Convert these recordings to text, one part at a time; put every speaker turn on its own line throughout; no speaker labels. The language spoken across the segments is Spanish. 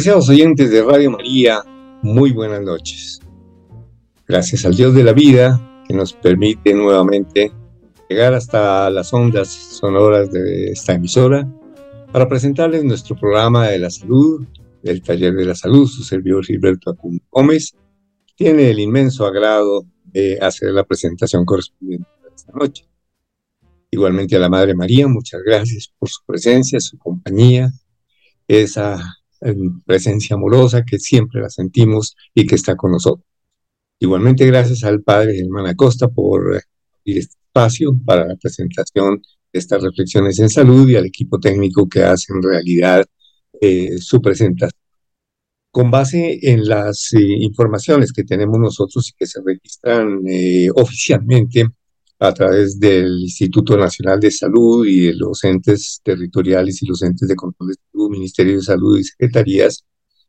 Apreciados oyentes de Radio María, muy buenas noches. Gracias al Dios de la vida que nos permite nuevamente llegar hasta las ondas sonoras de esta emisora para presentarles nuestro programa de la salud, del taller de la salud, su servidor Gilberto Acum Gómez. Tiene el inmenso agrado de hacer la presentación correspondiente a esta noche. Igualmente a la Madre María, muchas gracias por su presencia, su compañía, esa presencia amorosa que siempre la sentimos y que está con nosotros. Igualmente gracias al padre Germán Acosta por el este espacio para la presentación de estas reflexiones en salud y al equipo técnico que hace en realidad eh, su presentación. Con base en las eh, informaciones que tenemos nosotros y que se registran eh, oficialmente a través del Instituto Nacional de Salud y de los entes territoriales y los entes de control de salud, Ministerio de Salud y secretarías,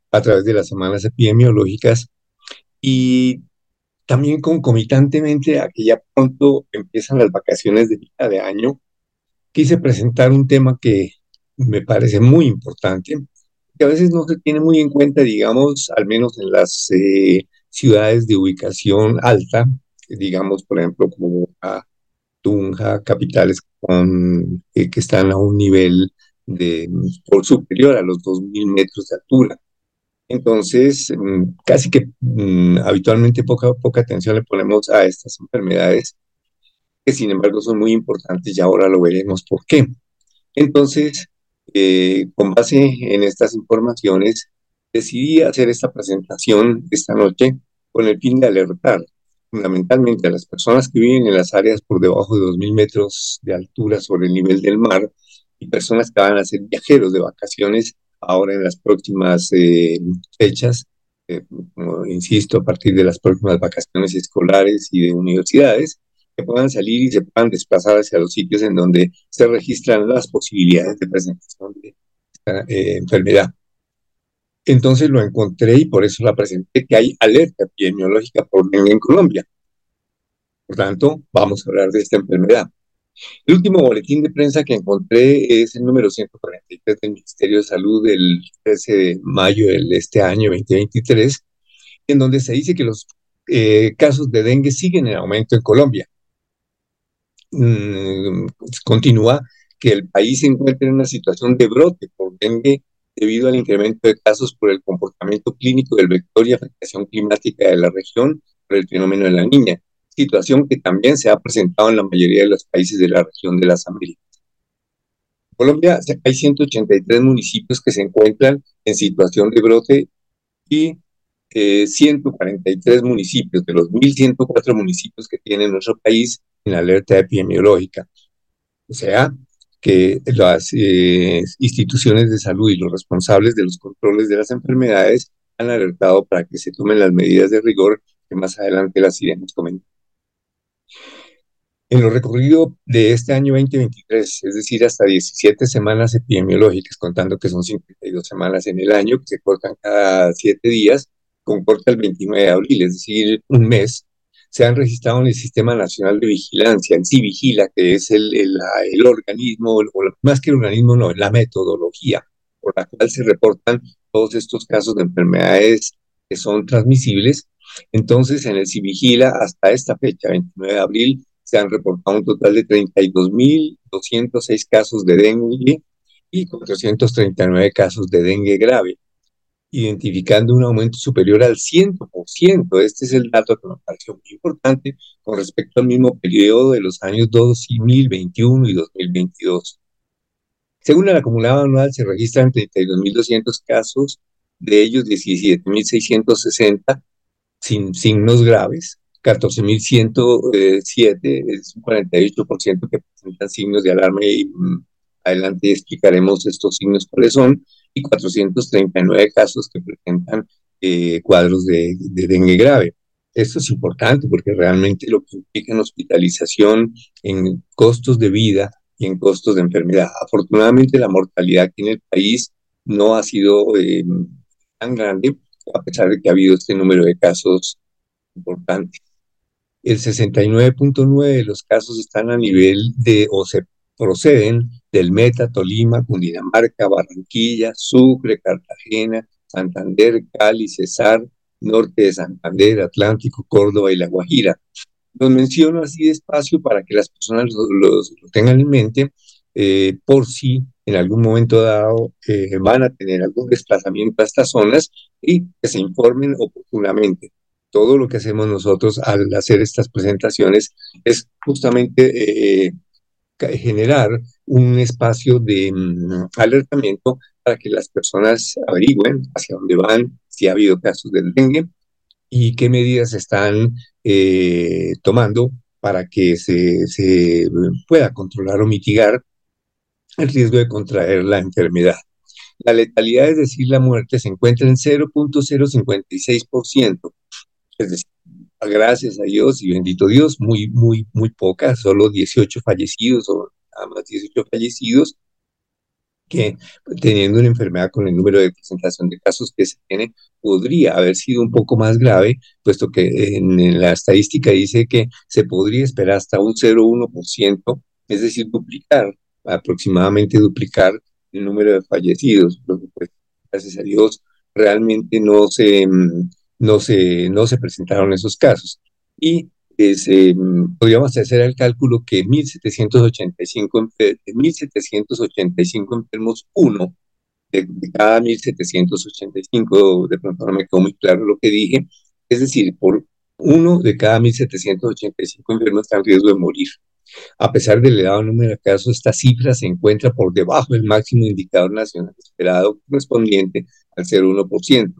a través de las semanas epidemiológicas. Y también concomitantemente a que ya pronto empiezan las vacaciones de mitad de año, quise presentar un tema que me parece muy importante, que a veces no se tiene muy en cuenta, digamos, al menos en las eh, ciudades de ubicación alta, digamos, por ejemplo, como a Tunja, capitales con, eh, que están a un nivel de, por superior a los 2.000 metros de altura. Entonces, mm, casi que mm, habitualmente poca, poca atención le ponemos a estas enfermedades, que sin embargo son muy importantes y ahora lo veremos por qué. Entonces, eh, con base en estas informaciones, decidí hacer esta presentación esta noche con el fin de alertar fundamentalmente a las personas que viven en las áreas por debajo de 2.000 metros de altura sobre el nivel del mar y personas que van a ser viajeros de vacaciones ahora en las próximas eh, fechas, eh, insisto, a partir de las próximas vacaciones escolares y de universidades, que puedan salir y se puedan desplazar hacia los sitios en donde se registran las posibilidades de presentación de esta eh, enfermedad. Entonces lo encontré y por eso la presenté, que hay alerta epidemiológica por dengue en Colombia. Por tanto, vamos a hablar de esta enfermedad. El último boletín de prensa que encontré es el número 143 del Ministerio de Salud del 13 de mayo de este año 2023, en donde se dice que los eh, casos de dengue siguen en aumento en Colombia. Mm, continúa que el país se encuentra en una situación de brote por dengue debido al incremento de casos por el comportamiento clínico del vector y afectación climática de la región por el fenómeno de la niña, situación que también se ha presentado en la mayoría de los países de la región de las Américas. En Colombia hay 183 municipios que se encuentran en situación de brote y 143 eh, municipios de los 1.104 municipios que tiene nuestro país en alerta epidemiológica. O sea, que las eh, instituciones de salud y los responsables de los controles de las enfermedades han alertado para que se tomen las medidas de rigor que más adelante las iremos comentando. En lo recorrido de este año 2023, es decir, hasta 17 semanas epidemiológicas, contando que son 52 semanas en el año, que se cortan cada 7 días, con corte el 29 de abril, es decir, un mes, se han registrado en el Sistema Nacional de Vigilancia, en sí vigila, que es el, el, organismo, o más que el organismo, no, la metodología por la cual se reportan todos estos casos de enfermedades que son transmisibles. Entonces, en el Civigila, hasta esta fecha, 29 de abril, se han reportado un total de 32.206 casos de dengue y 439 casos de dengue grave identificando un aumento superior al 100%. Este es el dato que me pareció muy importante con respecto al mismo periodo de los años 2021 y 2022. Según el acumulado anual, se registran 32.200 casos, de ellos 17.660 sin signos graves, 14.107 es un 48% que presentan signos de alarma y mm, adelante explicaremos estos signos cuáles son, y 439 casos que presentan eh, cuadros de, dengue grave. Esto es importante porque realmente lo que implica en hospitalización, en costos de vida y en costos de enfermedad. Afortunadamente la mortalidad aquí en el país no ha sido eh, tan grande, a pesar de que ha habido este número de casos importantes. El 69.9 de los casos están a nivel de, o se proceden del Meta, Tolima, Cundinamarca, Barranquilla, Sucre, Cartagena, Santander, Cali, Cesar, norte de Santander, Atlántico, Córdoba y La Guajira. Los menciono así despacio para que las personas lo, tengan en mente eh, por si en algún momento dado eh, van a tener algún desplazamiento a estas zonas y que se informen oportunamente. Todo lo que hacemos nosotros al hacer estas presentaciones es justamente eh, generar un espacio de mm, alertamiento para que las personas averigüen hacia dónde van, si ha habido casos del dengue y qué medidas están eh, tomando para que se, se pueda controlar o mitigar el riesgo de contraer la enfermedad. La letalidad, es decir, la muerte, se encuentra en 0.056%. Es decir, gracias a Dios y bendito Dios, muy, muy, muy pocas, solo 18 fallecidos o nada más 18 fallecidos que teniendo una enfermedad con el número de presentación de casos que se tiene, podría haber sido un poco más grave, puesto que en, la estadística dice que se podría esperar hasta un 0,1%, es decir, duplicar, aproximadamente duplicar el número de fallecidos. Pues, gracias a Dios, realmente no se, no se, no se presentaron esos casos. Y eh, podríamos hacer el cálculo que 1.785, 1785 enfermos, uno de, cada 1.785, de pronto no me quedó muy claro lo que dije, es decir, por uno de cada 1.785 enfermos está en riesgo de morir. A pesar del elevado número de casos, esta cifra se encuentra por debajo del máximo indicador nacional esperado correspondiente al 0,1%.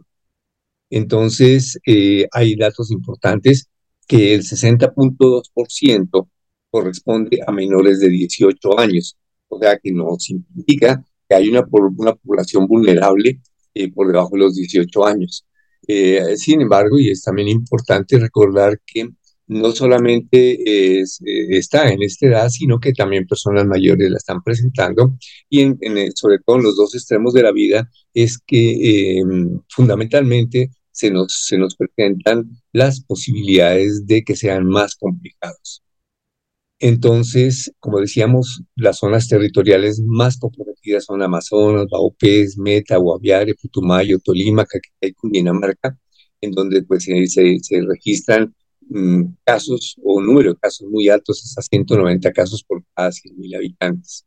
Entonces, eh, hay datos importantes que el 60.2% corresponde a menores de 18 años, o sea que nos indica que hay una, una población vulnerable eh, por debajo de los 18 años. Eh, sin embargo, y es también importante recordar que no solamente es, está en esta edad, sino que también personas mayores la están presentando y sobre todo en los dos extremos de la vida es que fundamentalmente se nos, se nos presentan las posibilidades de que sean más complicados. Entonces, como decíamos, las zonas territoriales más comprometidas son Amazonas, Baupés, Meta, Guaviare, Putumayo, Tolima, Caquetá Cundinamarca, en donde pues, se, se registran mm, casos o número de casos muy altos, hasta 190 casos por cada 100.000 habitantes.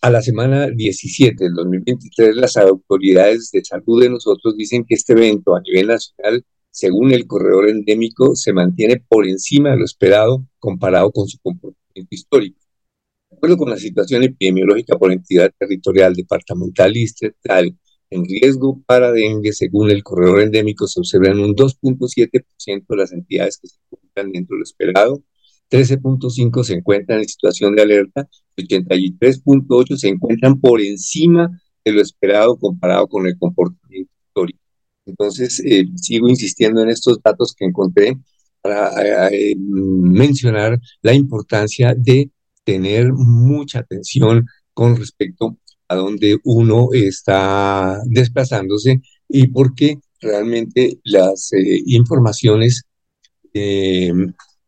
A la semana 17 del 2023, las autoridades de salud de nosotros dicen que este evento a nivel nacional, según el corredor endémico, se mantiene por encima de lo esperado comparado con su comportamiento histórico. De acuerdo con la situación epidemiológica por entidad territorial, departamental y estatal, en riesgo para dengue, según el corredor endémico, se observan un 2.7% de las entidades que se encuentran dentro de lo esperado 13.5 se encuentran en situación de alerta, 83.8 se encuentran por encima de lo esperado comparado con el comportamiento histórico. Entonces, eh, sigo insistiendo en estos datos que encontré para eh, mencionar la importancia de tener mucha atención con respecto a donde uno está desplazándose y porque realmente las eh, informaciones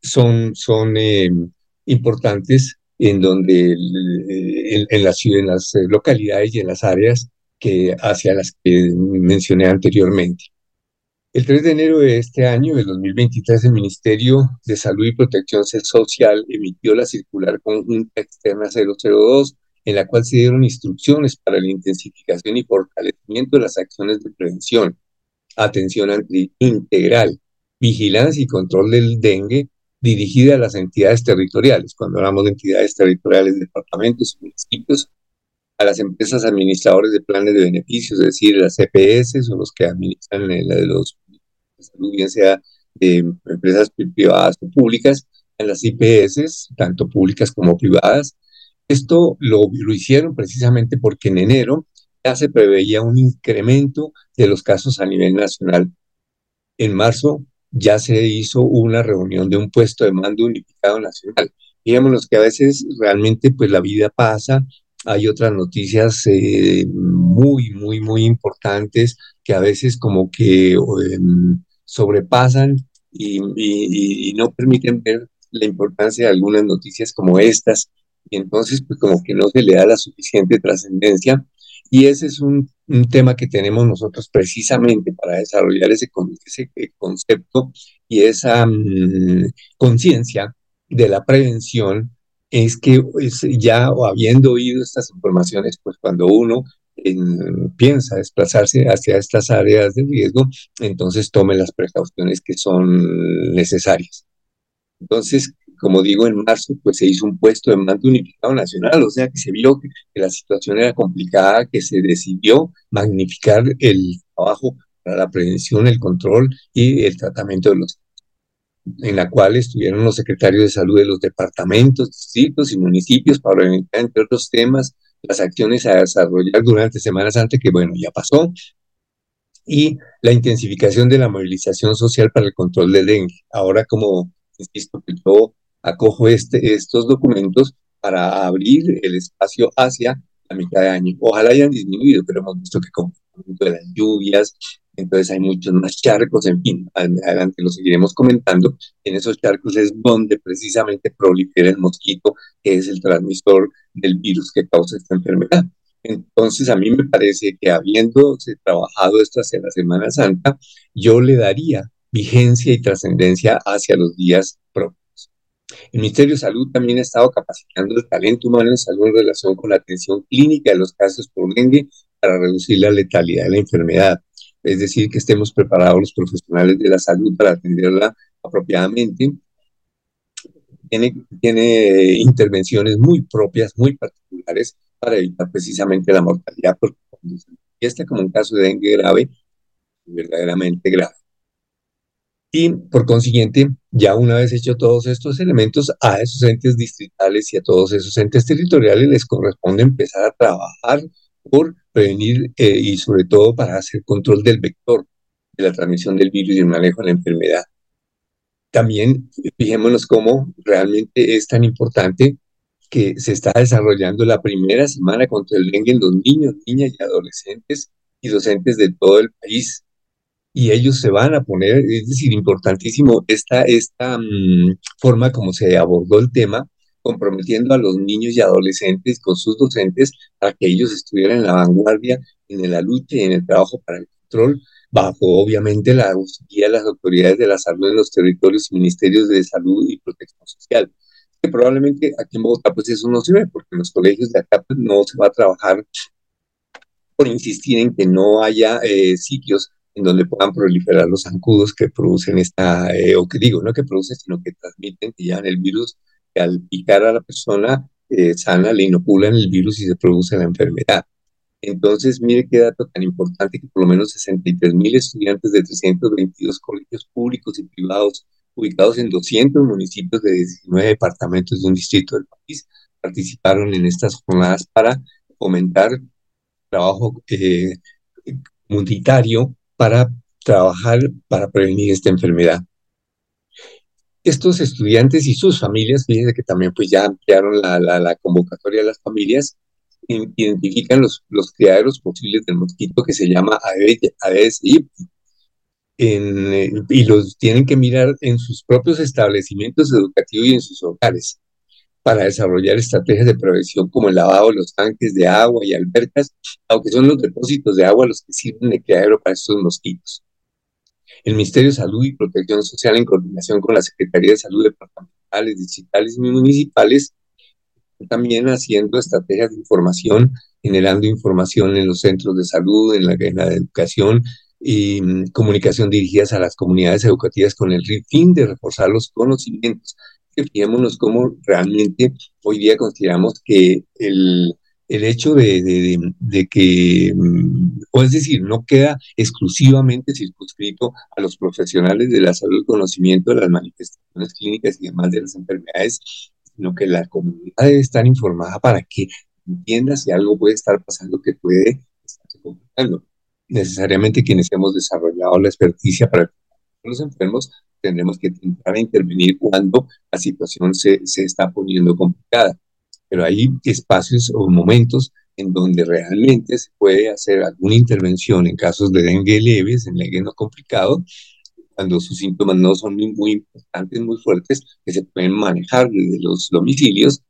son, son eh, importantes en donde en, las, en las eh, localidades y en las áreas que, hacia las que mencioné anteriormente. El 3 de enero de este año, del 2023, el Ministerio de Salud y Protección Social emitió la circular conjunta externa 002, en la cual se dieron instrucciones para la intensificación y fortalecimiento de las acciones de prevención, atención integral, vigilancia y control del dengue, dirigida a las entidades territoriales. Cuando hablamos de entidades territoriales, departamentos, municipios, a las empresas administradores de planes de beneficios, es decir, las EPS o los que administran la de los bien sea de empresas privadas o públicas, en las IPS, tanto públicas como privadas. Esto lo, lo hicieron precisamente porque en enero ya se preveía un incremento de los casos a nivel nacional. En marzo ya se hizo una reunión de un puesto de mando unificado nacional. Digamos que a veces realmente pues la vida pasa, hay otras noticias eh, muy, muy, muy importantes que a veces como que em, sobrepasan y, y, no permiten ver la importancia de algunas noticias como estas. Y entonces pues como que no se le da la suficiente trascendencia. Y ese es un un tema que tenemos nosotros precisamente para desarrollar ese, concepto y esa mm, conciencia de la prevención es que pues, ya habiendo oído estas informaciones, pues cuando uno piensa desplazarse hacia estas áreas de riesgo, entonces tome las precauciones que son necesarias. Entonces, como digo, en marzo pues se hizo un puesto de mando unificado nacional, o sea que se vio que, la situación era complicada, que se decidió magnificar el trabajo para la prevención, el control y el tratamiento de los en la cual estuvieron los secretarios de salud de los departamentos, distritos y municipios para orientar, entre otros temas, las acciones a desarrollar durante Semana Santa, que bueno, ya pasó, y la intensificación de la movilización social para el control del dengue. Ahora, como insisto, que yo acojo este, estos documentos para abrir el espacio hacia la mitad de año. Ojalá hayan disminuido, pero hemos visto que con de las lluvias, entonces hay muchos más charcos, en fin, adelante lo seguiremos comentando. En esos charcos es donde precisamente prolifera el mosquito, que es el transmisor del virus que causa esta enfermedad. Entonces, a mí me parece que habiéndose trabajado esto hacia la Semana Santa, yo le daría vigencia y trascendencia hacia los días propios. El Ministerio de Salud también ha estado capacitando el talento humano en salud en relación con la atención clínica de los casos por dengue para reducir la letalidad de la enfermedad. Es decir, que estemos preparados los profesionales de la salud para atenderla apropiadamente. Tiene, tiene intervenciones muy propias, muy particulares para evitar precisamente la mortalidad, porque este como un caso de dengue grave, verdaderamente grave. Y por consiguiente, ya una vez hecho todos estos elementos, a esos entes distritales y a todos esos entes territoriales les corresponde empezar a trabajar por prevenir eh, y sobre todo para hacer control del vector de la transmisión del virus y el manejo de la enfermedad. También fijémonos cómo realmente es tan importante que se está desarrollando la primera semana contra el dengue en los niños, niñas y adolescentes y docentes de todo el país y ellos se van a poner, es decir, importantísimo esta, esta mm, forma como se abordó el tema, comprometiendo a los niños y adolescentes con sus docentes para que ellos estuvieran en la vanguardia en la lucha y en el trabajo para el control, bajo obviamente la guía de las autoridades de la salud en los territorios y ministerios de salud y protección social. Que probablemente aquí en Bogotá pues eso no se ve, porque en los colegios de acá pues, no se va a trabajar por insistir en que no haya eh, sitios en donde puedan proliferar los zancudos que producen esta, eh, o que digo, no que producen, sino que transmiten, que llevan el virus, que al picar a la persona eh, sana le inoculan el virus y se produce la enfermedad. Entonces, mire qué dato tan importante que por lo menos 63 mil estudiantes de 322 colegios públicos y privados ubicados en 200 municipios de 19 departamentos de un distrito del país participaron en estas jornadas para fomentar trabajo eh, comunitario para trabajar para prevenir esta enfermedad. Estos estudiantes y sus familias, fíjense que también pues ya ampliaron la, la, convocatoria de las familias, identifican los, los criaderos posibles del mosquito que se llama Aedes aegypti. Eh, y los tienen que mirar en sus propios establecimientos educativos y en sus hogares para desarrollar estrategias de prevención como el lavado de los tanques de agua y albercas, aunque son los depósitos de agua los que sirven de criadero para estos mosquitos. El Ministerio de Salud y Protección Social, en coordinación con la Secretaría de Salud departamentales, distritales y municipales, también haciendo estrategias de información, generando información en los centros de salud, en la, en la educación y mm, comunicación dirigidas a las comunidades educativas con el fin de reforzar los conocimientos que fijémonos cómo realmente hoy día consideramos que el, el hecho de, de, que, mm, o es decir, no queda exclusivamente circunscrito a los profesionales de la salud, conocimiento de las manifestaciones clínicas y demás de las enfermedades, sino que la comunidad debe estar informada para que entienda si algo puede estar pasando que puede estarse complicando. Necesariamente quienes hemos desarrollado la experticia para los enfermos tendremos que intentar intervenir cuando la situación se, se está poniendo complicada. Pero hay espacios o momentos en donde realmente se puede hacer alguna intervención en casos de dengue leves, en dengue no complicado, cuando sus síntomas no son muy, importantes, muy fuertes, que se pueden manejar desde los domicilios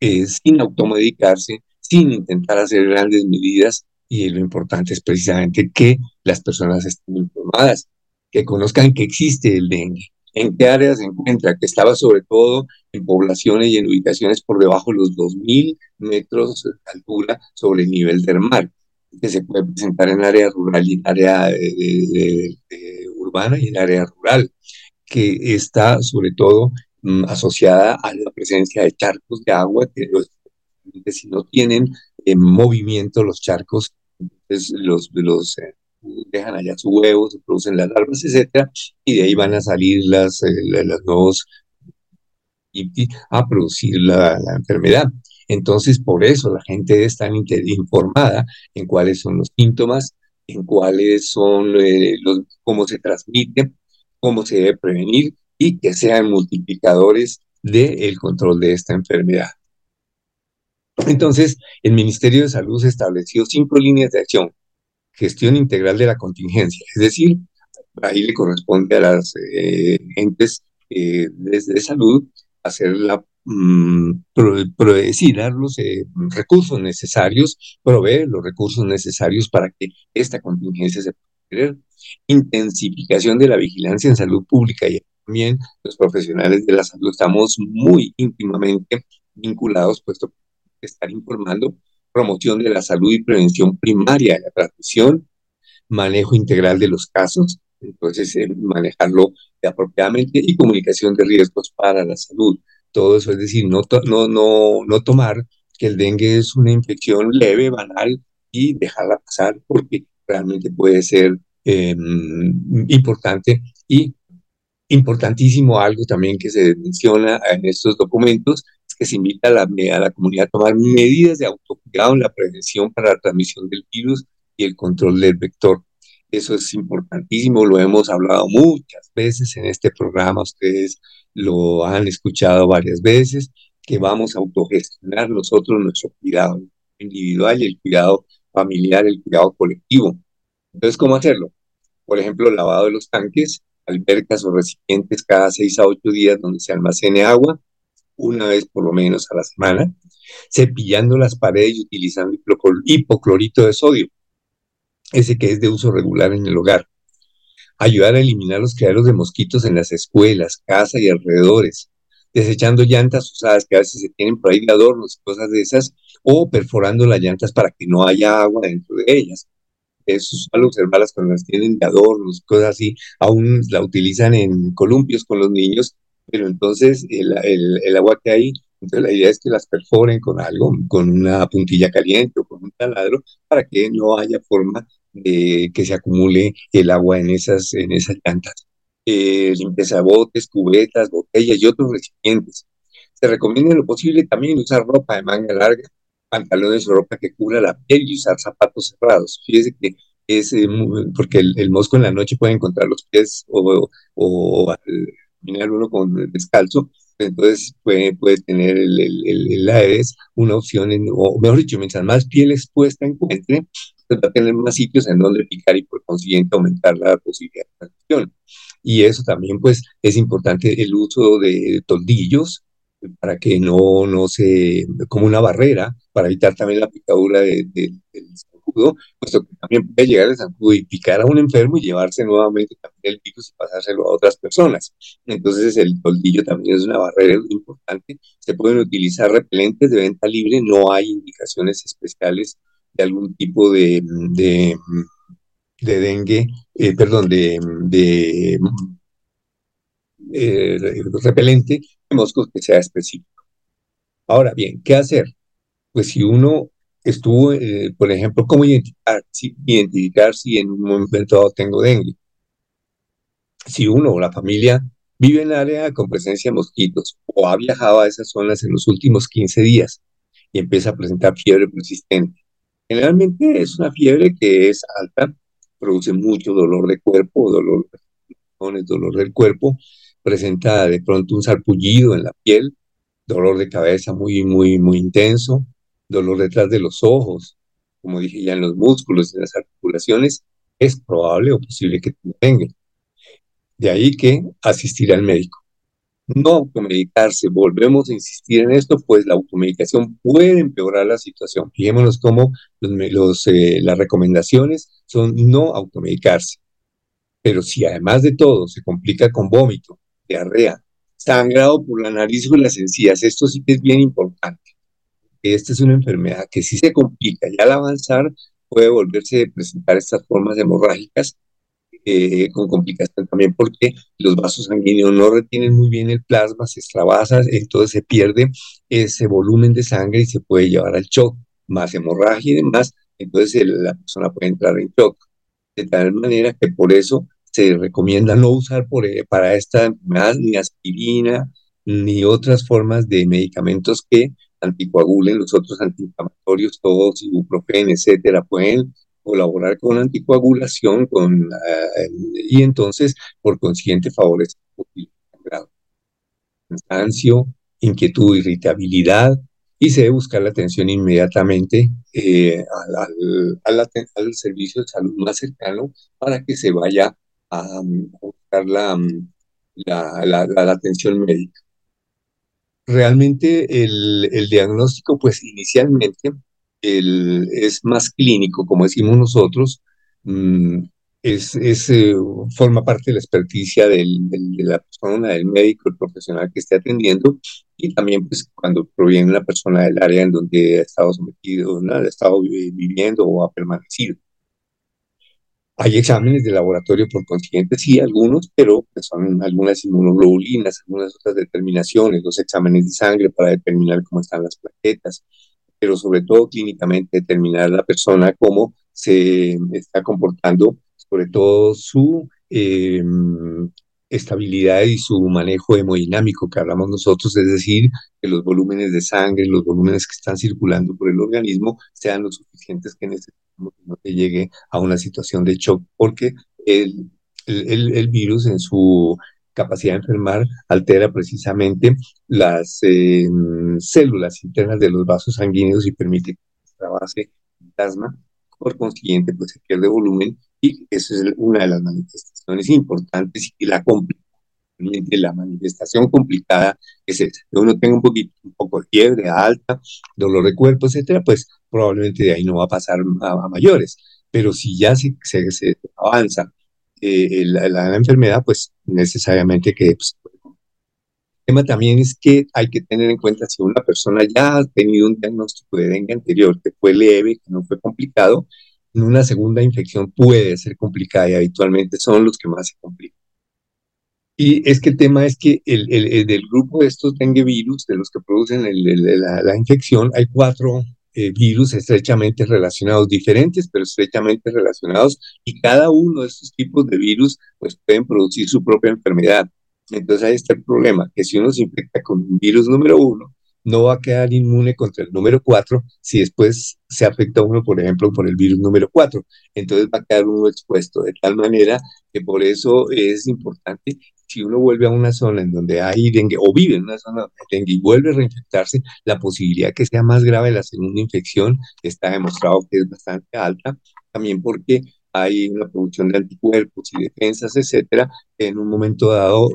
eh, sin automedicarse, sin intentar hacer grandes medidas y lo importante es precisamente que las personas estén informadas, que conozcan que existe el dengue, en qué áreas se encuentra, que estaba sobre todo en poblaciones y en ubicaciones por debajo de los 2.000 metros de altura sobre el nivel del mar, que se puede presentar en área rural y en área urbana y en área rural, que está sobre todo mm, asociada a la presencia de charcos de agua que si no tienen en movimiento los charcos, entonces los, los eh, dejan allá sus huevos, se producen las larvas, etcétera, y de ahí van a salir las, eh, las nuevos a producir la, enfermedad. Entonces, por eso la gente está informada en cuáles son los síntomas, en cuáles son eh, los, cómo se transmite, cómo se debe prevenir y que sean multiplicadores del control de esta enfermedad. Entonces, el Ministerio de Salud estableció cinco líneas de acción. Gestión integral de la contingencia, es decir, ahí le corresponde a las eh, entes eh, de, salud hacer la mm, dar los eh, recursos necesarios, proveer los recursos necesarios para que esta contingencia se pueda Intensificación de la vigilancia en salud pública y también los profesionales de la salud. Estamos muy íntimamente vinculados, puesto estar informando, promoción de la salud y prevención primaria de la transmisión, manejo integral de los casos, entonces eh, manejarlo apropiadamente y comunicación de riesgos para la salud. Todo eso es decir, no, no, no, no tomar que el dengue es una infección leve, banal y dejarla pasar porque realmente puede ser em, importante y importantísimo algo también que se menciona en estos documentos que se invita a la, comunidad a tomar medidas de autocuidado en la prevención para la transmisión del virus y el control del vector. Eso es importantísimo, lo hemos hablado muchas veces en este programa, ustedes lo han escuchado varias veces, que vamos a autogestionar nosotros nuestro cuidado individual y el cuidado familiar, el cuidado colectivo. Entonces, ¿cómo hacerlo? Por ejemplo, lavado de los tanques, albercas o recipientes cada seis a ocho días donde se almacene agua, una vez por lo menos a la semana, cepillando las paredes y utilizando hipoclorito de sodio, ese que es de uso regular en el hogar. Ayudar a eliminar los criaderos de mosquitos en las escuelas, casas y alrededores, desechando llantas usadas que a veces se tienen por ahí de adornos, cosas de esas, o perforando las llantas para que no haya agua dentro de ellas. Es usual observarlas cuando las tienen de adornos, cosas así, aún la utilizan en columpios con los niños pero entonces el, el, agua que hay, entonces la idea es que las perforen con algo, con una puntilla caliente o con un taladro, para que no haya forma de que se acumule el agua en esas, en esas llantas. Eh, limpieza botes, cubetas, botellas y otros recipientes. Se recomienda en lo posible también usar ropa de manga larga, pantalones o ropa que cubra la piel y usar zapatos cerrados. Fíjese que es eh, porque el, mosco en la noche puede encontrar los pies o, o caminar uno con descalzo, entonces puede, puede tener el, el, el, Aedes una opción, en, o mejor dicho, mientras más piel expuesta encuentre, va a tener más sitios en donde picar y por consiguiente aumentar la posibilidad de transmisión. Y eso también, pues, es importante el uso de toldillos para que no, no se, como una barrera, para evitar también la picadura del puesto que también puede llegar el zancudo y picar a un enfermo y llevarse nuevamente también el virus y pasárselo a otras personas. Entonces el toldillo también es una barrera importante. Se pueden utilizar repelentes de venta libre, no hay indicaciones especiales de algún tipo de, de, dengue, eh, perdón, de, de eh, repelente de moscos que sea específico. Ahora bien, ¿qué hacer? Pues si uno estuvo, eh, por ejemplo, cómo identificar si, identificar si en un momento dado tengo dengue. Si uno o la familia vive en área con presencia de mosquitos o ha viajado a esas zonas en los últimos 15 días y empieza a presentar fiebre persistente. Generalmente es una fiebre que es alta, produce mucho dolor de cuerpo, dolor, dolor del cuerpo, presenta de pronto un sarpullido en la piel, dolor de cabeza muy, muy, muy intenso, dolor detrás de los ojos, como dije ya en los músculos, en las articulaciones, es probable o posible que tenga. De ahí que asistir al médico. no automedicarse, volvemos a insistir en esto, pues la automedicación puede empeorar la situación. Fijémonos cómo los, eh, las recomendaciones son no automedicarse. Pero si además de todo se complica con vómito, diarrea, sangrado por la nariz o las encías, esto sí que es bien importante. Esta es una enfermedad que si se complica y al avanzar puede volverse a presentar estas formas hemorrágicas eh, con complicación también porque los vasos sanguíneos no retienen muy bien el plasma, se extravasa, entonces se pierde ese volumen de sangre y se puede llevar al shock, más hemorragia y demás, entonces la persona puede entrar en shock. De tal manera que por eso se recomienda no usar eh, para esta enfermedad ni aspirina ni otras formas de medicamentos que anticoagulen, los otros antiinflamatorios, todos, ibuprofeno, etcétera, pueden colaborar con anticoagulación con, eh, y entonces, por consiguiente, favorece el cansancio, inquietud, irritabilidad, y se debe buscar la atención inmediatamente eh, al, al, servicio de salud más cercano para que se vaya a, buscar la, la, la, atención médica. Realmente el, el diagnóstico, pues inicialmente es más clínico, como decimos nosotros, mm, es, eh, forma parte de la experticia del, de la persona, del médico, el profesional que esté atendiendo, y también pues cuando proviene una persona del área en donde ha estado sometido, ha estado viviendo o ha permanecido. Hay exámenes de laboratorio por consiguiente, sí, algunos, pero pues, son algunas inmunoglobulinas, algunas otras determinaciones, los exámenes de sangre para determinar cómo están las plaquetas, pero sobre todo clínicamente determinar la persona cómo se está comportando, sobre todo su em, estabilidad y su manejo hemodinámico que hablamos nosotros, es decir, que los volúmenes de sangre, los volúmenes que están circulando por el organismo sean lo suficientes que necesitamos que no te llegue a una situación de shock, porque el, el, el virus en su capacidad de enfermar altera precisamente las eh, células internas de los vasos sanguíneos y permite que se base plasma. Por consiguiente, pues se pierde volumen y eso es una de las manifestaciones importantes y la la manifestación complicada es esa, que uno tenga un poquito, un poco de fiebre alta, dolor de cuerpo, etcétera, pues probablemente de ahí no va a pasar a, mayores. Pero si ya se, se, se avanza eh, la, enfermedad, pues necesariamente que... Pues, el tema también es que hay que tener en cuenta si una persona ya ha tenido un diagnóstico de dengue anterior que fue leve, que no fue complicado, una segunda infección puede ser complicada y habitualmente son los que más se complican. Y es que el tema es que el, el, del grupo de estos dengue virus, de los que producen la, la, infección, hay cuatro eh, virus estrechamente relacionados, diferentes pero estrechamente relacionados, y cada uno de estos tipos de virus pues pueden producir su propia enfermedad. Entonces ahí está el problema, que si uno se infecta con un virus número uno, no va a quedar inmune contra el número cuatro si después se afecta uno, por ejemplo, por el virus número cuatro. Entonces va a quedar uno expuesto de tal manera que por eso es importante si uno vuelve a una zona en donde hay dengue o vive en una zona donde dengue y vuelve a reinfectarse, la posibilidad que sea más grave la segunda infección está demostrado que es bastante alta, también porque hay una producción de anticuerpos y defensas, etcétera, en un momento dado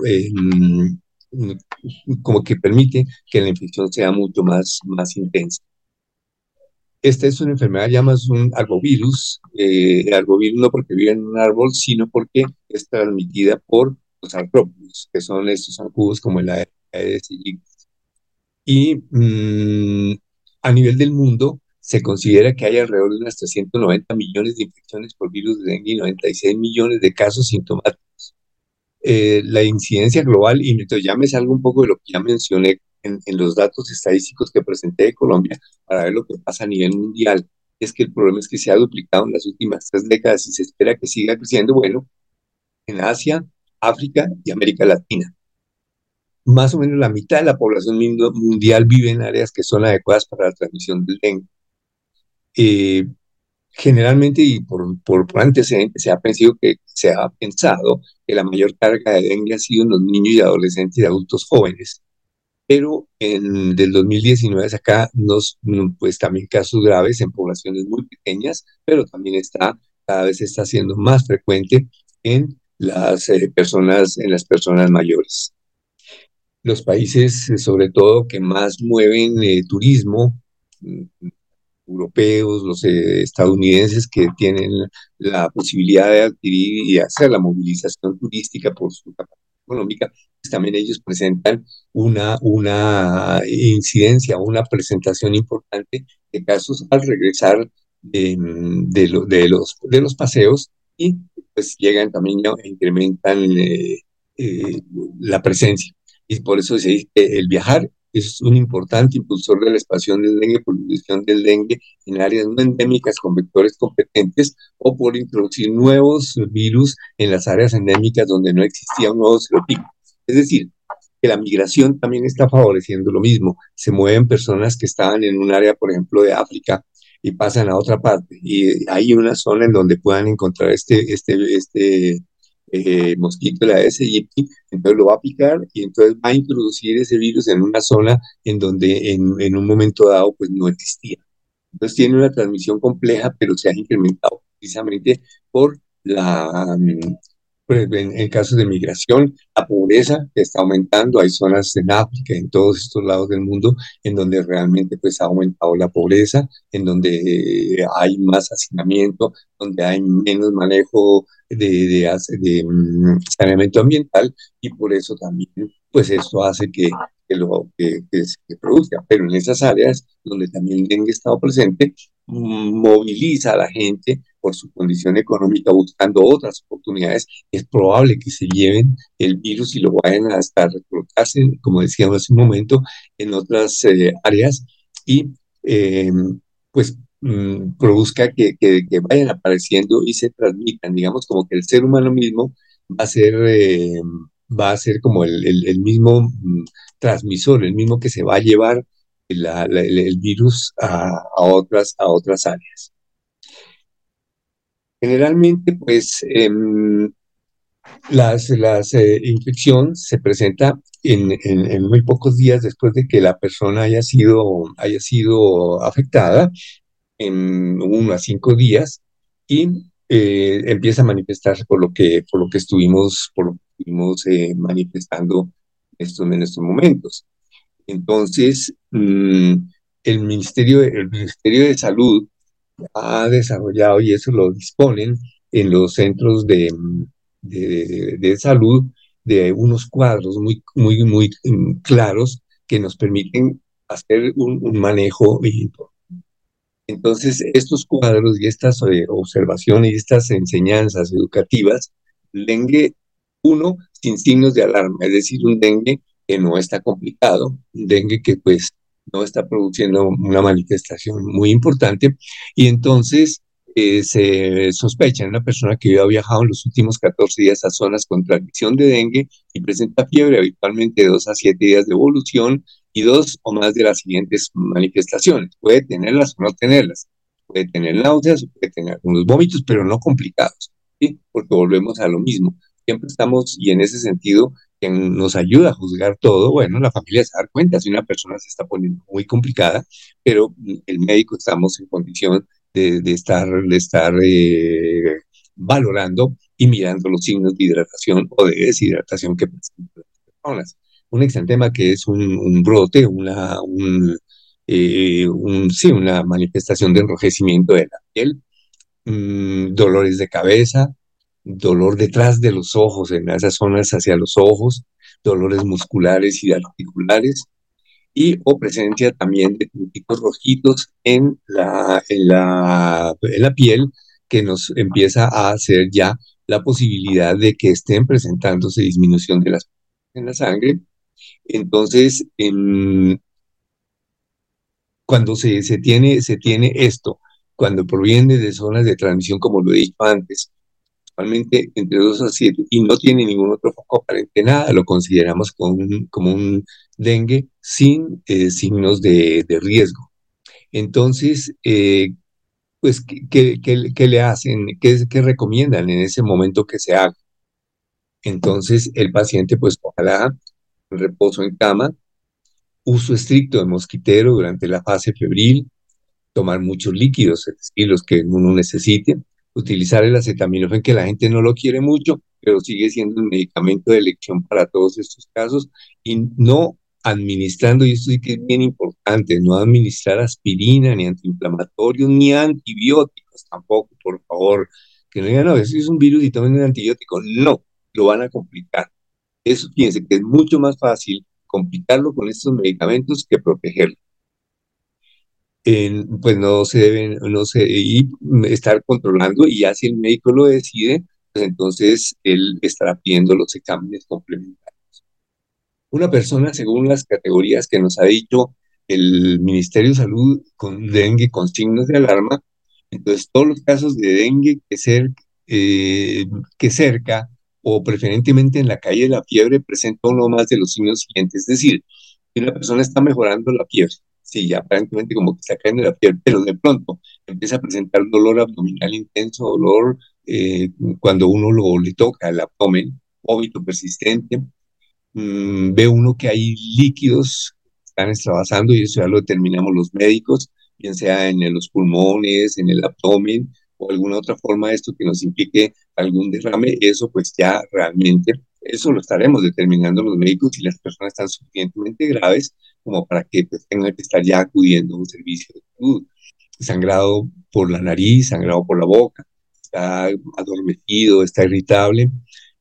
como que permite que la infección sea mucho más, más intensa. Esta es una enfermedad llamada un arbovirus, eh, arbovirus no porque vive en un árbol, sino porque es transmitida por los artrópodos, que son estos zancudos como el Aedes. Y mm, a nivel del mundo, se considera que hay alrededor de unas 390 millones de infecciones por virus de dengue y 96 millones de casos sintomáticos. Eh, la incidencia global, y entonces ya me salgo un poco de lo que ya mencioné en, los datos estadísticos que presenté de Colombia para ver lo que pasa a nivel mundial, es que el problema es que se ha duplicado en las últimas tres décadas y se espera que siga creciendo. Bueno, en Asia África y América Latina. Más o menos la mitad de la población mundial vive en áreas que son adecuadas para la transmisión del dengue. Eh, generalmente y por, por, antecedentes se ha, pensado que, se ha pensado que la mayor carga de dengue ha sido en los niños y adolescentes y adultos jóvenes. Pero en, del 2019 hasta acá, nos, pues también casos graves en poblaciones muy pequeñas, pero también está, cada vez está siendo más frecuente en las eh, personas, en las personas mayores. los países, sobre todo, que más mueven turismo, mm, europeos, los eh, estadounidenses que tienen la posibilidad de adquirir y hacer la movilización turística por su capacidad económica, pues también ellos presentan una, una incidencia, una presentación importante de casos al regresar de, de, los, de los paseos y pues llegan también e incrementan eh, eh, la presencia. Y por eso se dice que el viajar es un importante impulsor de la expansión del dengue por la del dengue en áreas no endémicas con vectores competentes o por introducir nuevos virus en las áreas endémicas donde no existía un nuevo serotipo. Es decir, que la migración también está favoreciendo lo mismo. Se mueven personas que estaban en un área, por ejemplo, de África y pasan a otra parte. Y hay una zona en donde puedan encontrar este, este, este eh, mosquito la SIP, entonces lo va a picar y entonces va a introducir ese virus en una zona en donde en, en un momento dado pues no existía. Entonces tiene una transmisión compleja, pero se ha incrementado precisamente por la, mm, en, casos de migración, la pobreza que está aumentando, hay zonas en África, en todos estos lados del mundo, en donde realmente pues ha aumentado la pobreza, en donde eh, hay más hacinamiento, donde hay menos manejo de, de, mm, saneamiento ambiental y por eso también pues esto hace que, que lo que, se produzca. Pero en esas áreas donde también el dengue estado presente, moviliza a la gente por su condición económica buscando otras oportunidades, es probable que se lleven el virus y lo vayan a estar recolocarse, como decíamos hace un momento, en otras eh, áreas y eh, pues mm, produzca que, que, vayan apareciendo y se transmitan, digamos, como que el ser humano mismo va a ser, eh, va a ser como el, el, mismo mm, transmisor, el mismo que se va a llevar el, virus a, a, otras, a otras áreas. Generalmente, pues, em, las, las eh, infección se presenta en, en, muy pocos días después de que la persona haya sido, haya sido afectada, en uno a cinco días, y eh, empieza a manifestarse por lo que, por lo que estuvimos, por lo que estuvimos eh, manifestando estos, en estos momentos. Entonces, mm, el, Ministerio, el Ministerio de Salud ha desarrollado y eso lo disponen en los centros de, de, salud de unos cuadros muy, muy, muy mm, claros que nos permiten hacer un, manejo Entonces, estos cuadros y estas eh, observaciones y estas enseñanzas educativas, dengue uno sin signos de alarma, es decir, un dengue que no está complicado, un dengue que pues no está produciendo una manifestación muy importante y entonces eh, se sospecha en una persona que ha viajado en los últimos 14 días a zonas con transmisión de dengue y presenta fiebre habitualmente de 2 a 7 días de evolución y dos o más de las siguientes manifestaciones. Puede tenerlas o no tenerlas. Puede tener náuseas, puede tener algunos vómitos, pero no complicados, ¿sí? porque volvemos a lo mismo. Siempre estamos, y en ese sentido, que nos ayuda a juzgar todo, bueno, la familia se da cuenta si una persona se está poniendo muy complicada, pero el médico estamos en condición de, estar, de estar eh, valorando y mirando los signos de hidratación o de deshidratación que presentan las personas. Un exantema que es un, brote, una, eh, un, sí, una manifestación de enrojecimiento de la piel, mm, dolores de cabeza, dolor detrás de los ojos, en esas zonas hacia los ojos, dolores musculares y articulares, y o presencia también de puntitos rojitos en la, en la, en la piel que nos empieza a hacer ya la posibilidad de que estén presentándose disminución de las en la sangre. Entonces, cuando se, se, tiene, se tiene esto, cuando proviene de zonas de transmisión, como lo he dicho antes, entre 2 a 7 y no tiene ningún otro foco aparente, nada, lo consideramos como un, como un dengue sin eh, signos de, riesgo. Entonces, eh, pues, ¿qué, qué, le hacen? ¿Qué, ¿Qué recomiendan en ese momento que se haga? Entonces, el paciente, pues, ojalá reposo en cama, uso estricto de mosquitero durante la fase febril, tomar muchos líquidos, es decir, los que uno necesite, utilizar el acetaminofén, que la gente no lo quiere mucho, pero sigue siendo el medicamento de elección para todos estos casos y no administrando, y esto sí que es bien importante, no administrar aspirina, ni antiinflamatorios, ni antibióticos tampoco, por favor. Que no digan, no, eso es un virus y tomen un antibiótico. No, lo van a complicar. Eso, fíjense que es mucho más fácil complicarlo con estos medicamentos que protegerlo. pues no se deben, no se, y estar controlando, y ya si el médico lo decide, pues entonces él estará pidiendo los exámenes complementarios. Una persona, según las categorías que nos ha dicho el Ministerio de Salud con dengue con signos de alarma, entonces todos los casos de dengue que, ser, eh, que cerca o preferentemente en la calle de la fiebre presenta uno más de los signos siguientes. Es decir, si una persona está mejorando la fiebre, sí, aparentemente como que está cayendo la fiebre, pero de pronto empieza a presentar dolor abdominal intenso, dolor eh, cuando uno lo, le toca el abdomen, vómito persistente, Mm, ve uno que hay líquidos que están extravasando y eso ya lo determinamos los médicos, bien sea en los pulmones, en el abdomen o alguna otra forma de esto que nos implique algún derrame, eso pues ya realmente, eso lo estaremos determinando los médicos si las personas están suficientemente graves como para que pues, tengan que estar ya acudiendo a un servicio de salud. Sangrado por la nariz, sangrado por la boca, está adormecido, está irritable,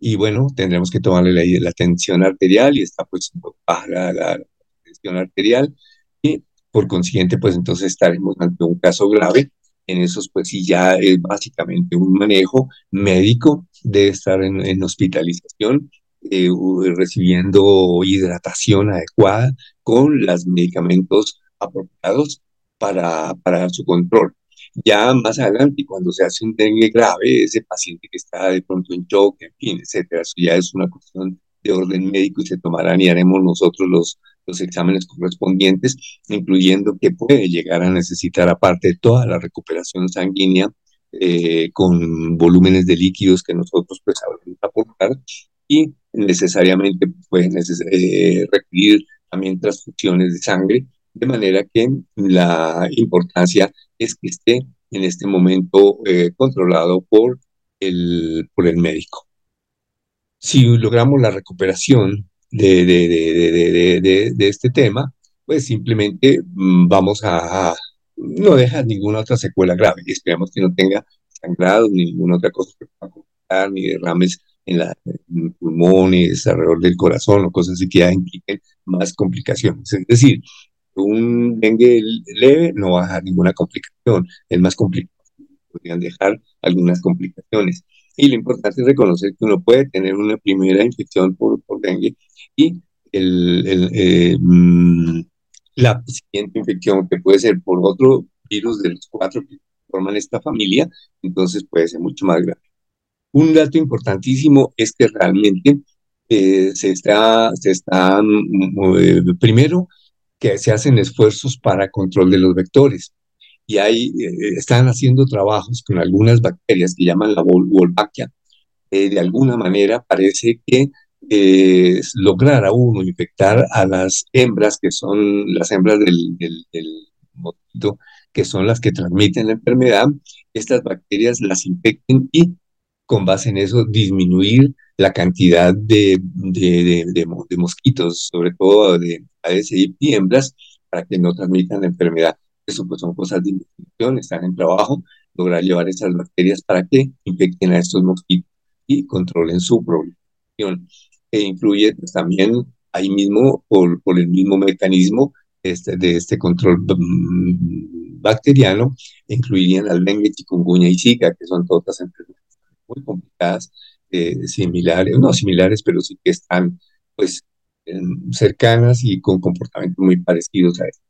y bueno, tendremos que tomarle la, la tensión arterial y está pues baja la, tensión arterial y por consiguiente pues entonces estaremos ante un caso grave. En esos pues sí ya es básicamente un manejo médico de estar en, hospitalización, eh, recibiendo hidratación adecuada con los medicamentos apropiados para, para su control. Ya más adelante, cuando se hace un dengue grave, ese paciente que está de pronto en shock, en fin, etcétera, eso ya es una cuestión de orden médico y se tomarán y haremos nosotros los, los exámenes correspondientes, incluyendo que puede llegar a necesitar, aparte toda la recuperación sanguínea, eh, con volúmenes de líquidos que nosotros pues sabremos aportar y necesariamente puede eh, requerir también transfusiones de sangre, de manera que la importancia es que esté en este momento eh, controlado por el, por el médico. Si logramos la recuperación de, este tema, pues simplemente mm, vamos a, no dejar ninguna otra secuela grave y esperamos que no tenga sangrado ni ninguna otra cosa que pueda complicar, ni derrames en, la, en pulmones, alrededor del corazón o cosas así que ya impliquen más complicaciones. Es decir, un dengue leve no va a dejar ninguna complicación, es más complicado, podrían dejar algunas complicaciones. Y lo importante es reconocer que uno puede tener una primera infección por, por dengue y el, eh, mm, la siguiente infección que puede ser por otro virus de los cuatro que forman esta familia, entonces puede ser mucho más grave. Un dato importantísimo es que realmente eh, se está, se está mm, eh, primero, que se hacen esfuerzos para control de los vectores. Y ahí eh, están haciendo trabajos con algunas bacterias que llaman la Wolbachia. Eh, de alguna manera parece que eh, lograr a uno infectar a las hembras, que son las hembras del, del, que son las que transmiten la enfermedad, estas bacterias las infecten y con base en eso disminuir la cantidad de, mosquitos, sobre todo de Aedes y hembras, para que no transmitan la enfermedad. Eso pues son cosas de investigación, están en trabajo, lograr llevar esas bacterias para que infecten a estos mosquitos y controlen su proliferación. E influye pues, también ahí mismo, por, por el mismo mecanismo este, de este control mm, bacteriano, incluirían la dengue, chikungunya y zika, que son todas enfermedades muy complicadas eh, similares, no similares, pero sí que están pues cercanas y con comportamientos muy parecidos a esto.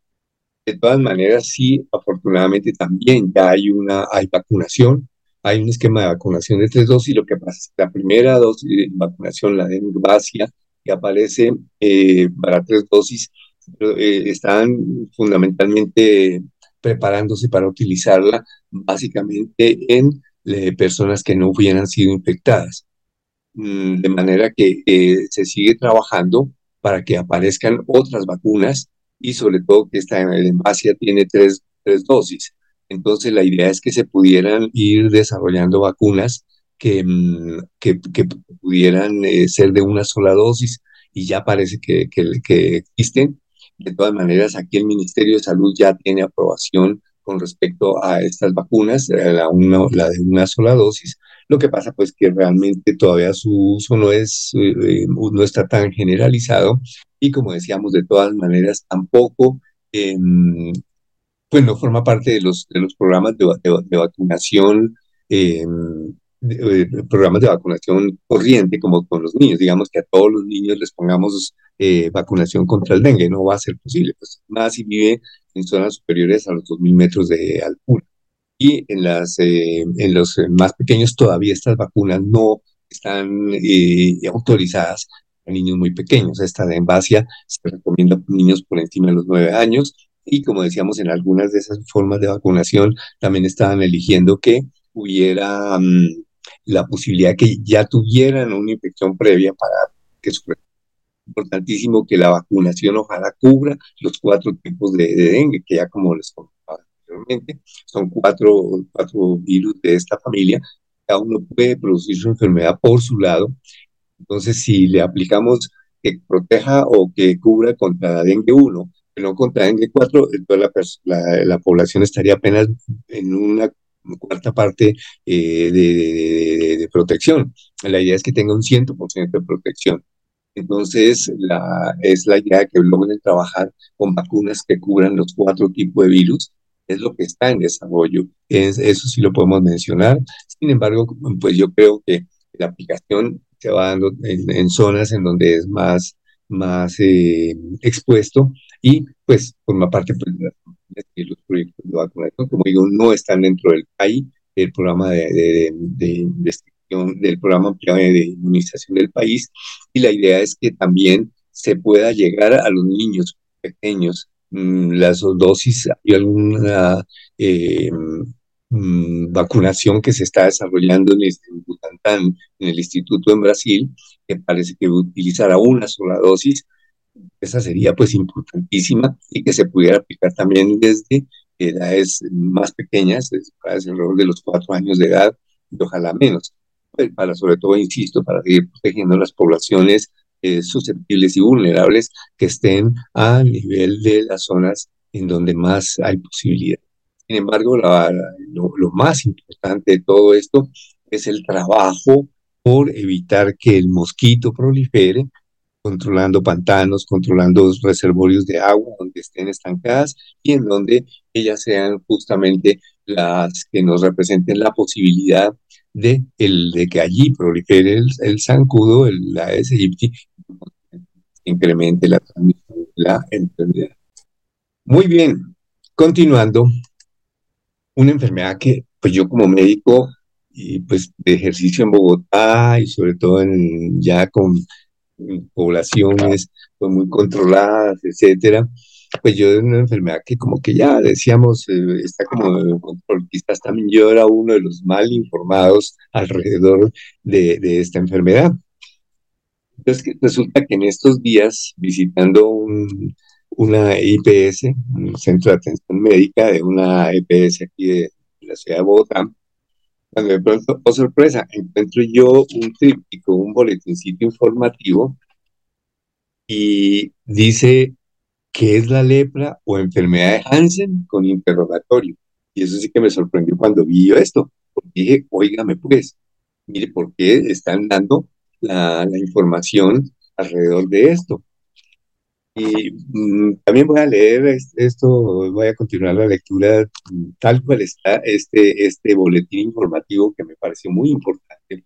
De todas maneras, sí, afortunadamente también ya hay una, hay vacunación, hay un esquema de vacunación de tres dosis, lo que pasa es que la primera dosis de vacunación, la de Urbacia, que aparece eh, para tres dosis, eh, están fundamentalmente preparándose para utilizarla básicamente en personas que no hubieran sido infectadas. Mm, de manera que eh, se sigue trabajando para que aparezcan otras vacunas y sobre todo que esta envasia tiene tres, tres dosis. Entonces la idea es que se pudieran ir desarrollando vacunas que, mm, que, pudieran eh, ser de una sola dosis y ya parece que, que, existen. De todas maneras, aquí el Ministerio de Salud ya tiene aprobación con respecto a estas vacunas, eh, la, la de una sola dosis. Lo que pasa pues que realmente todavía su uso no, es, eh, no está tan generalizado y como decíamos, de todas maneras tampoco em, pues no forma parte de los, de los programas de, de, vacunación, eh, programas de vacunación corriente como con los niños. Digamos que a todos los niños les pongamos eh, vacunación contra el dengue, no va a ser posible, pues más si vive en zonas superiores a los 2.000 metros de altura. Y en, las, eh, en los más pequeños todavía estas vacunas no están autorizadas a niños muy pequeños. Esta de envasia se recomienda a niños por encima de los 9 años y como decíamos, en algunas de esas formas de vacunación también estaban eligiendo que hubiera mm, la posibilidad que ya tuvieran una infección previa para que su importantísimo que la vacunación ojalá cubra los cuatro tipos de, dengue, que ya como les comentaba anteriormente, son cuatro, cuatro virus de esta familia, cada uno puede producir su enfermedad por su lado. Entonces, si le aplicamos que proteja o que cubra contra la dengue 1, no contra dengue 4, entonces la, la, población estaría apenas en una cuarta parte eh, de, protección. La idea es que tenga un 100% de protección. Entonces, es la idea que logren trabajar con vacunas que cubran los cuatro tipos de virus. Es lo que está en desarrollo. Es, eso sí lo podemos mencionar. Sin embargo, pues yo creo que la aplicación se va dando en, zonas en donde es más, más eh, expuesto y pues forma parte pues, de los proyectos de vacunación, como digo, no están dentro del PAI, el programa de, investigación, del programa de inmunización del país, y la idea es que también se pueda llegar a los niños pequeños. Mm, las dosis, hay alguna eh, mm, vacunación que se está desarrollando en, este, en en el instituto en Brasil, que parece que utilizará una sola dosis esa sería pues importantísima y que se pudiera aplicar también desde edades más pequeñas, alrededor de los cuatro años de edad y ojalá menos, pues, para sobre todo, insisto, para seguir protegiendo las poblaciones eh, susceptibles y vulnerables que estén a nivel de las zonas en donde más hay posibilidad. Sin embargo, lo más importante de todo esto es el trabajo por evitar que el mosquito prolifere controlando pantanos, controlando reservorios de agua donde estén estancadas y en donde ellas sean justamente las que nos representen la posibilidad de, el, de que allí prolifere el, zancudo, el, la aegypti, incremente la transmisión de la enfermedad. Muy bien, continuando, una enfermedad que pues yo como médico y pues de ejercicio en Bogotá y sobre todo en, ya con poblaciones pues, muy controladas, etcétera, pues yo de una enfermedad que como que ya decíamos, eh, está como en control, quizás también yo era uno de los mal informados alrededor de, de esta enfermedad. Entonces resulta que en estos días, visitando un, una IPS, un centro de atención médica de una IPS aquí de la ciudad de Bogotá, cuando de pronto, oh sorpresa, encuentro yo un tríptico, un boletincito informativo y dice que es la lepra o enfermedad de Hansen con interrogatorio. Y eso sí que me sorprendió cuando vi esto, porque dije, oígame pues, mire por qué están dando la, la información alrededor de esto. Y mm, también voy a leer esto, voy a continuar la lectura tal cual está este, este boletín informativo que me pareció muy importante.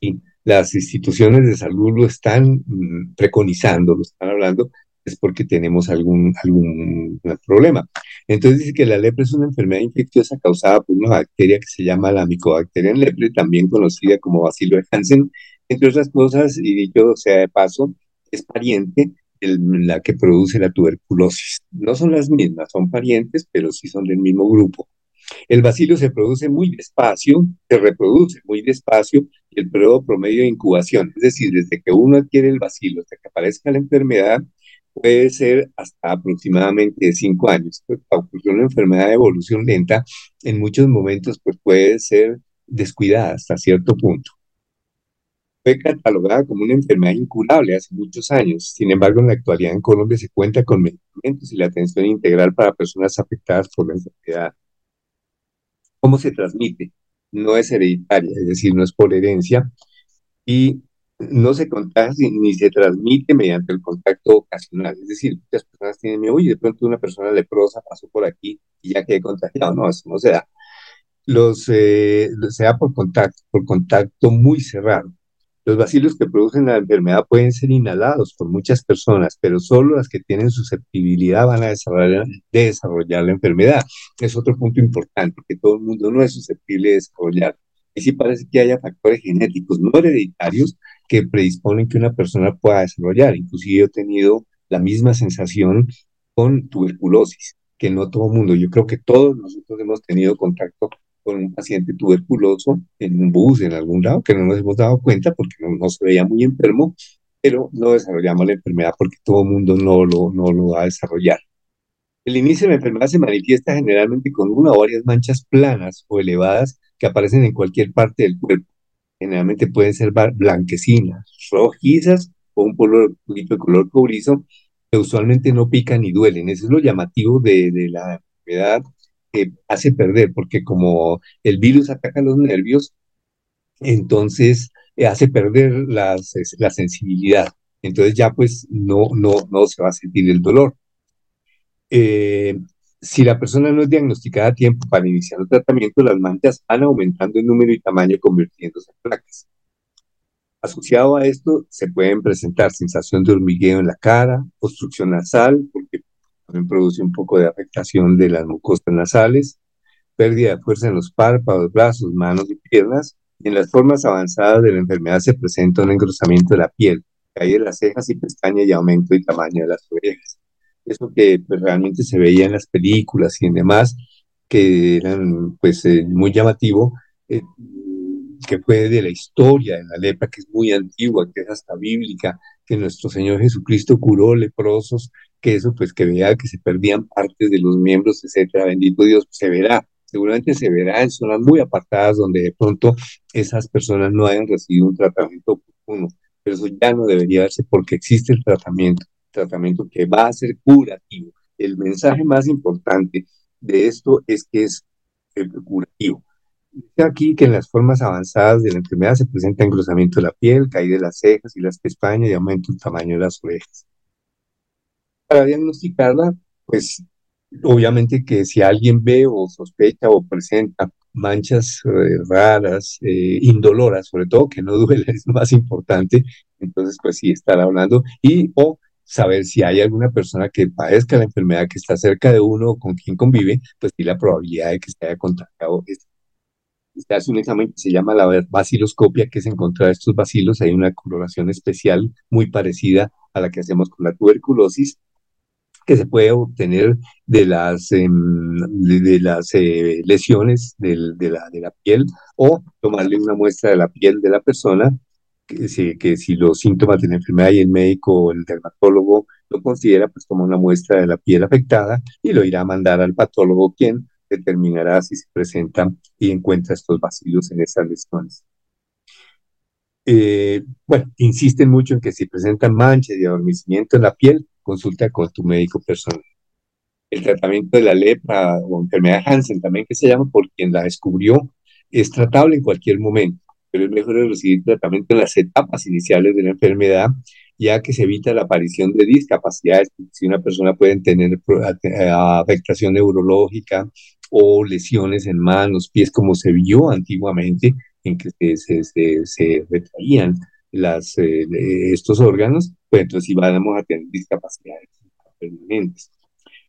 Y las instituciones de salud lo están mm, preconizando, lo están hablando, es porque tenemos algún, algún problema. Entonces dice que la lepra es una enfermedad infecciosa causada por una bacteria que se llama la Mycobacterium lepre, también conocida como bacilo de Hansen, entre otras cosas, y dicho sea de paso, es pariente de la que produce la tuberculosis. No son las mismas, son parientes, pero sí son del mismo grupo. El bacilo se produce muy despacio, se reproduce muy despacio y el periodo promedio de incubación, es decir, desde que uno adquiere el bacilo hasta que aparezca la enfermedad, puede ser hasta aproximadamente cinco años. Pues, una enfermedad de evolución lenta, en muchos momentos pues puede ser descuidada hasta cierto punto. Fue catalogada como una enfermedad incurable hace muchos años. Sin embargo, en la actualidad en Colombia se cuenta con medicamentos y la atención integral para personas afectadas por la enfermedad. ¿Cómo se transmite? No es hereditaria, es decir, no es por herencia y no se contagia ni se transmite mediante el contacto ocasional. Es decir, muchas personas tienen miedo, y de pronto una persona leprosa pasó por aquí y ya quedé contagiado. No, eso no se da. Los, eh, se da por contacto, por contacto muy cerrado. Los bacilos que producen la enfermedad pueden ser inhalados por muchas personas, pero solo las que tienen susceptibilidad van a desarrollar, la enfermedad. Es otro punto importante, que todo el mundo no es susceptible de desarrollar. Y sí parece que haya factores genéticos no hereditarios que predisponen que una persona pueda desarrollar. Inclusive yo he tenido la misma sensación con tuberculosis, que no todo el mundo, yo creo que todos nosotros hemos tenido contacto con un paciente tuberculoso en un bus, en algún lado, que no nos hemos dado cuenta porque no, se veía muy enfermo, pero no desarrollamos la enfermedad porque todo el mundo no lo, no lo va a desarrollar. El inicio de la enfermedad se manifiesta generalmente con una o varias manchas planas o elevadas que aparecen en cualquier parte del cuerpo. Generalmente pueden ser blanquecinas, rojizas o un, poquito de color cobrizo que usualmente no pican ni duelen. Eso es lo llamativo de, de la enfermedad hace perder, porque como el virus ataca los nervios, entonces eh, hace perder la sensibilidad. Entonces ya pues no, no, no se va a sentir el dolor. Eh, si la persona no es diagnosticada a tiempo para iniciar el tratamiento, las manchas van aumentando en número y tamaño, convirtiéndose en placas. Asociado a esto, se pueden presentar sensación de hormigueo en la cara, obstrucción nasal, porque también produce un poco de afectación de las mucosas nasales, pérdida de fuerza en los párpados, brazos, manos y piernas. Y en las formas avanzadas de la enfermedad se presenta un engrosamiento de la piel, caída de las cejas y pestañas y aumento de tamaño de las orejas. Eso que pues, realmente se veía en las películas y en demás, que eran pues eh, muy llamativo, eh, que fue de la historia de la lepra, que es muy antigua, que es hasta bíblica, que nuestro Señor Jesucristo curó leprosos, que eso pues que vea que se perdían partes de los miembros, etcétera, bendito Dios, se verá, seguramente se verá en zonas muy apartadas donde de pronto esas personas no hayan recibido un tratamiento oportuno, pero eso ya no debería darse porque existe el tratamiento, tratamiento que va a ser curativo. El mensaje más importante de esto es que es curativo aquí que en las formas avanzadas de la enfermedad se presenta engrosamiento de la piel, caída de las cejas y las pestañas y aumento del tamaño de las orejas. Para diagnosticarla, pues obviamente que si alguien ve o sospecha o presenta manchas eh, raras, eh, indoloras, sobre todo que no duele, es lo más importante, entonces pues sí estar hablando y o saber si hay alguna persona que padezca la enfermedad que está cerca de uno o con quien convive, pues sí la probabilidad de que se haya contagiado es se hace un examen que se llama la baciloscopia, que es encontrar estos bacilos. Hay una coloración especial muy parecida a la que hacemos con la tuberculosis, que se puede obtener de las, em, de, las eh, lesiones de, la, de la piel o tomarle una muestra de la piel de la persona, que si, que si los síntomas de la enfermedad y el médico o el dermatólogo lo considera, pues toma una muestra de la piel afectada y lo irá a mandar al patólogo, quien determinará si se presenta y encuentra estos vacíos en esas lesiones. Eh, bueno, insisten mucho en que si presentan manchas y adormecimiento en la piel, consulta con tu médico personal. El tratamiento de la lepra o enfermedad Hansen, también que se llama por quien la descubrió, es tratable en cualquier momento, pero es mejor recibir tratamiento en las etapas iniciales de la enfermedad ya que se evita la aparición de discapacidades. Si una persona puede tener afectación neurológica o lesiones en manos, pies, como se vio antiguamente, en que se, se, se, retraían las, eh, estos órganos, pues entonces sí vamos a tener discapacidades permanentes.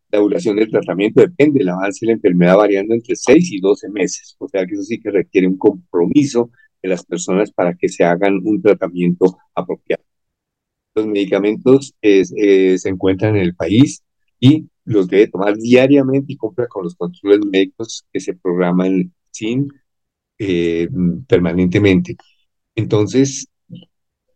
La duración del tratamiento depende del avance de la enfermedad variando entre 6 y 12 meses, o sea que eso sí que requiere un compromiso de las personas para que se hagan un tratamiento apropiado. Los medicamentos eh, se encuentran en el país y los debe tomar diariamente y compra con los controles médicos que se programan sin eh, permanentemente. Entonces,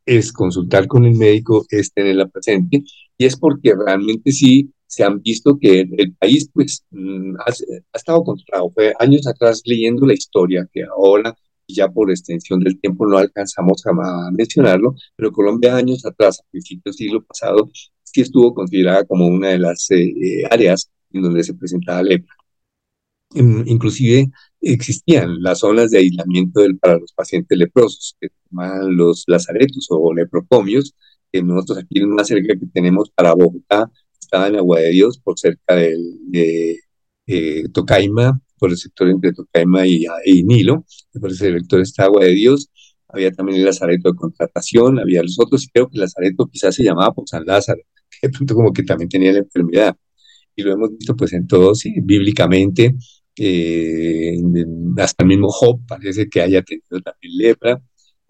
es consultar con el médico, es tenerla presente, y es porque realmente sí se han visto que el país pues mm, ha, estado controlado. Años atrás leyendo la historia, que ahora ya por extensión del tiempo no alcanzamos a mencionarlo, pero Colombia años atrás, a principios del siglo pasado, sí estuvo considerada como una de las eh, eh, áreas en donde se presentaba lepra. Inclusive existían las zonas de aislamiento para los pacientes leprosos, que se llaman los lazaretos o leprocomios, que nosotros aquí más cerca que tenemos para Bogotá, estaba en Agua de Dios, por cerca de, eh, Tocaima, por el sector entre Tocaima y, Nilo, por ese sector está Agua de Dios, había también el Lazareto de contratación, había los otros, y creo que el Lazareto quizás se llamaba por San Lázaro, que de pronto como que también tenía la enfermedad. Y lo hemos visto pues en todos, sí, bíblicamente, eh, hasta el mismo Job parece que haya tenido también lepra,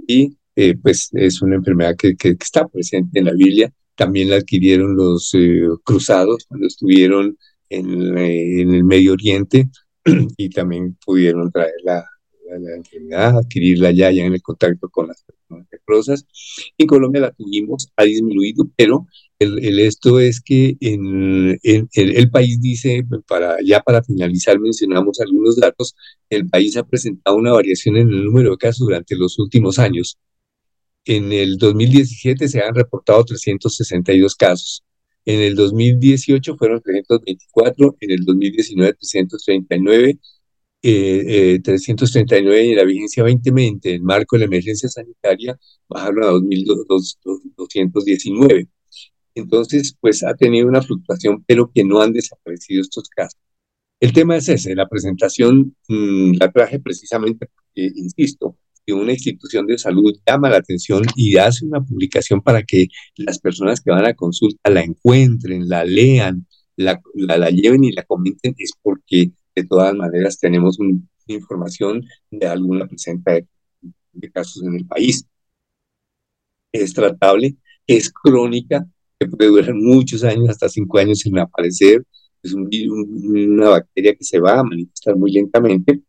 y eh, pues es una enfermedad que, que, está presente en la Biblia. También la adquirieron los eh, cruzados cuando estuvieron en, en, el Medio Oriente y también pudieron traer la, la, enfermedad, adquirirla ya, ya en el contacto con las personas leprosas. En Colombia la tuvimos, ha disminuido, pero el, esto es que en, en, el, país dice, para, ya para finalizar mencionamos algunos datos, el país ha presentado una variación en el número de casos durante los últimos años. En el 2017 se han reportado 362 casos. En el 2018 fueron 324, en el 2019 339, eh, 339 y en la vigencia 2020, en marco de la emergencia sanitaria, bajaron a 2.219. Entonces, pues ha tenido una fluctuación, pero que no han desaparecido estos casos. El tema es ese, la presentación mm, la traje precisamente porque, insisto, que una institución de salud llama la atención y hace una publicación para que las personas que van a consulta la encuentren, la lean, la, la, lleven y la comenten, es porque de todas maneras tenemos información de alguna presenta de, casos en el país. Es tratable, es crónica, que puede durar muchos años, hasta cinco años sin aparecer. Es un, una bacteria que se va a manifestar muy lentamente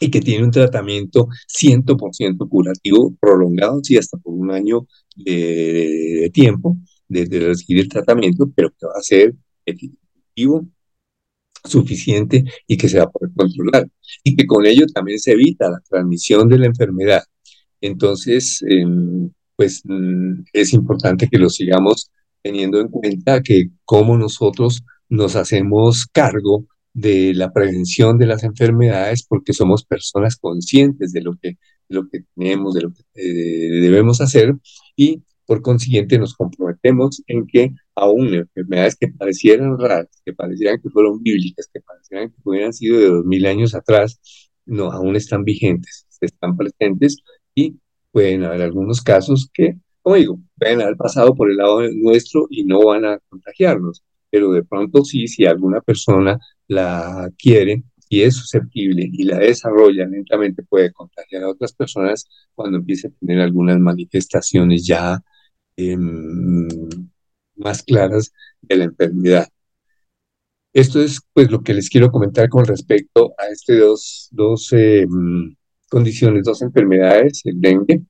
y que tiene un tratamiento 100% curativo prolongado, sí, hasta por un año de, tiempo desde recibir el tratamiento, pero que va a ser efectivo, suficiente y que se va a poder controlar. Y que con ello también se evita la transmisión de la enfermedad. Entonces, em, pues mm, es importante que lo sigamos teniendo en cuenta que como nosotros nos hacemos cargo de la prevención de las enfermedades porque somos personas conscientes de lo que, lo que tenemos, de lo que eh, debemos hacer y por consiguiente nos comprometemos en que aún enfermedades que parecieran raras, que parecieran que fueron bíblicas, que parecieran que hubieran sido de dos mil años atrás, no, aún están vigentes, están presentes y pueden haber algunos casos que, como digo, pueden haber pasado por el lado nuestro y no van a contagiarnos pero de pronto sí, si alguna persona la quiere y es susceptible y la desarrolla lentamente, puede contagiar a otras personas cuando empiece a tener algunas manifestaciones ya em, más claras de la enfermedad. Esto es pues lo que les quiero comentar con respecto a estas dos, dos em, condiciones, dos enfermedades, el dengue,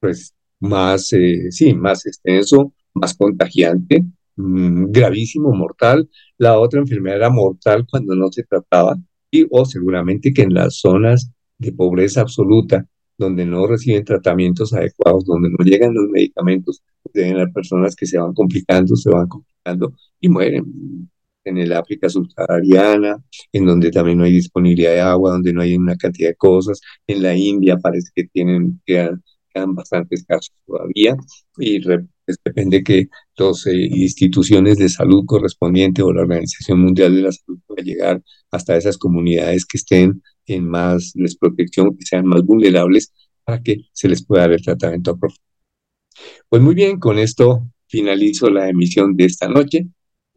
pues más, eh, sí, más extenso, más contagiante, Mm, gravísimo, mortal. La otra enfermedad era mortal cuando no se trataba y o seguramente que en las zonas de pobreza absoluta, donde no reciben tratamientos adecuados, donde no llegan los medicamentos, deben haber personas que se van complicando, se van complicando y mueren. En el África subsahariana, en donde también no hay disponibilidad de agua, donde no hay una cantidad de cosas. En la India parece que tienen, quedan, quedan bastantes casos todavía y pues, depende que las eh, instituciones de salud correspondientes o la Organización Mundial de la Salud pueda llegar hasta esas comunidades que estén en más desprotección, que sean más vulnerables, para que se les pueda dar el tratamiento apropiado. Pues muy bien, con esto finalizo la emisión de esta noche.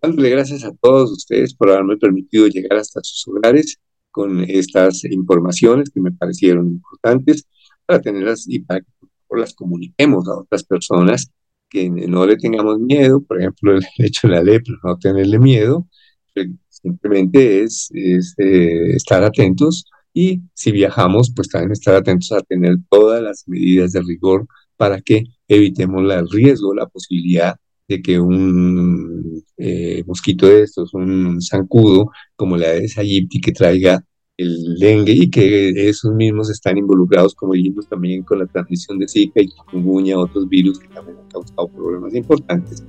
Dándole gracias a todos ustedes por haberme permitido llegar hasta sus hogares con estas informaciones que me parecieron importantes para tenerlas y para que las comuniquemos a otras personas que no le tengamos miedo, por ejemplo, el hecho de la lepra, no tenerle miedo, pues, simplemente es, eh, estar atentos y si viajamos, pues también estar atentos a tener todas las medidas de rigor para que evitemos el riesgo, la posibilidad de que un eh, mosquito de estos, un zancudo como la de Aegypti que traiga el dengue y que esos mismos están involucrados, como dijimos, también con la transmisión de Zika y chikungunya, otros virus que también han causado problemas importantes,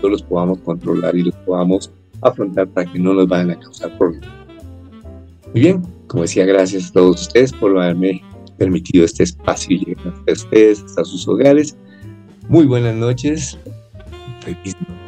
que los podamos controlar y los podamos afrontar para que no nos vayan a causar problemas. Muy bien, como decía, gracias a todos ustedes por haberme permitido este espacio y llegar a ustedes, hasta sus hogares. Muy buenas noches. Feliz noche.